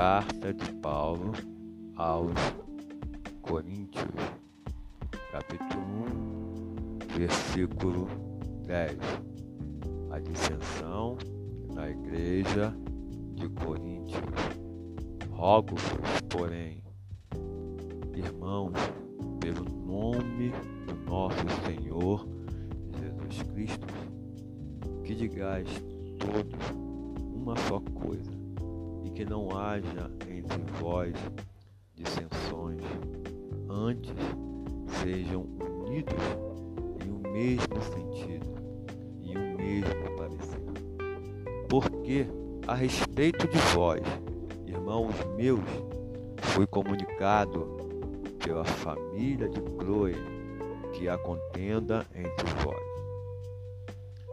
Carta de Paulo aos Coríntios, capítulo 1, versículo 10. A dissensão na igreja de Coríntios. Rogo-vos, porém, irmãos, pelo nome do nosso Senhor Jesus Cristo, que digais todos que não haja entre vós dissensões, antes sejam unidos em um mesmo sentido e um mesmo parecer. Porque a respeito de vós, irmãos meus, foi comunicado pela família de Chloe que há contenda entre vós.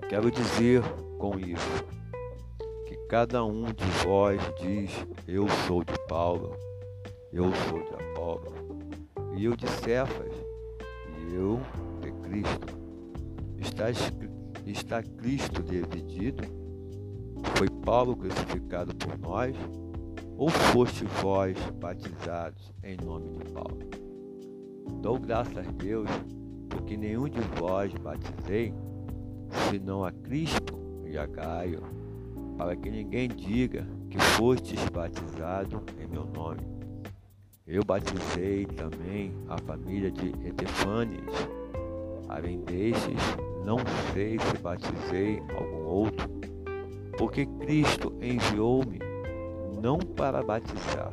Quero dizer com isso Cada um de vós diz: Eu sou de Paulo, eu sou de Apolo, e eu de Cefas, e eu de Cristo. Está, está Cristo dividido? Foi Paulo crucificado por nós? Ou foste vós batizados em nome de Paulo? Dou graças a Deus, porque nenhum de vós batizei, senão a Cristo e a Gaio para que ninguém diga que fostes batizado em meu nome. Eu batizei também a família de Etefanes. Além destes, não sei se batizei algum outro, porque Cristo enviou-me não para batizar,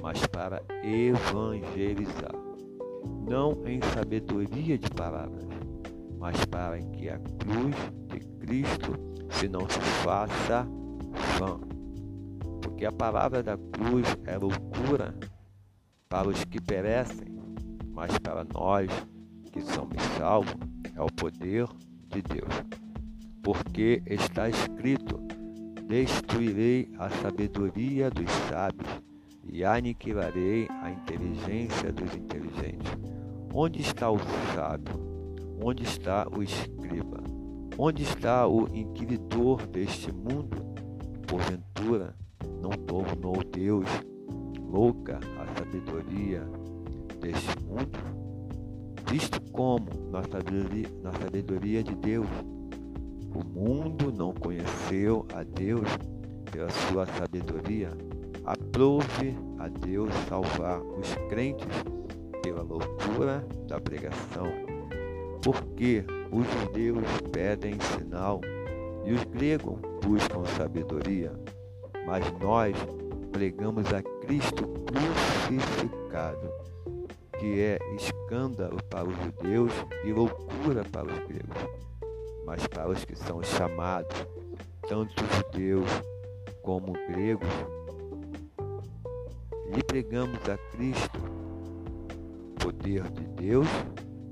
mas para evangelizar, não em sabedoria de palavras, mas para que a cruz de Cristo se não se faça vã. Porque a palavra da cruz é loucura para os que perecem, mas para nós que somos salvos é o poder de Deus. Porque está escrito: Destruirei a sabedoria dos sábios e aniquilarei a inteligência dos inteligentes. Onde está o sábio? Onde está o escriba? Onde está o inquiridor deste mundo? Porventura, não tornou Deus louca a sabedoria deste mundo? Visto como, na sabedoria, na sabedoria de Deus, o mundo não conheceu a Deus pela sua sabedoria, aprove a Deus salvar os crentes pela loucura da pregação. Porque os judeus pedem sinal e os gregos buscam sabedoria, mas nós pregamos a Cristo crucificado, que é escândalo para os judeus e loucura para os gregos. Mas para os que são chamados, tanto judeus como gregos, lhe pregamos a Cristo, poder de Deus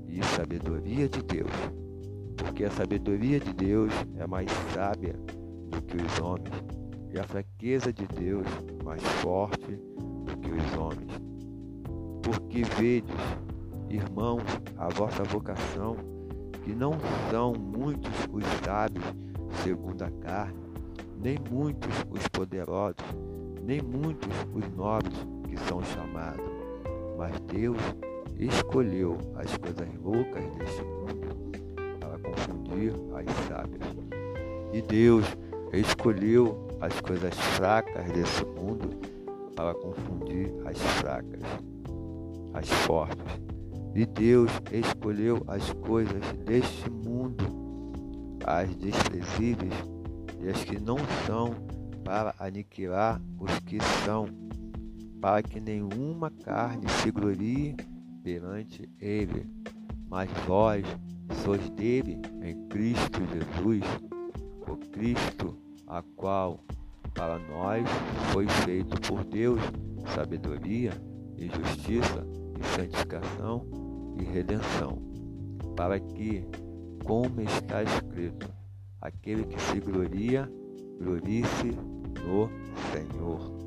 e sabedoria de Deus porque a sabedoria de Deus é mais sábia do que os homens, e a fraqueza de Deus mais forte do que os homens. Porque vedes, irmãos, a vossa vocação, que não são muitos os sábios segundo a carne, nem muitos os poderosos, nem muitos os nobres que são chamados, mas Deus escolheu as coisas loucas deste mundo as sábias. E Deus escolheu as coisas fracas desse mundo para confundir as fracas, as fortes. E Deus escolheu as coisas deste mundo, as desprezíveis e as que não são, para aniquilar os que são, para que nenhuma carne se glorie perante Ele. Mas vós sois dele em Cristo Jesus, o Cristo a qual para nós foi feito por Deus sabedoria e justiça e santificação e redenção, para que, como está escrito, aquele que se gloria, glorie-se no Senhor.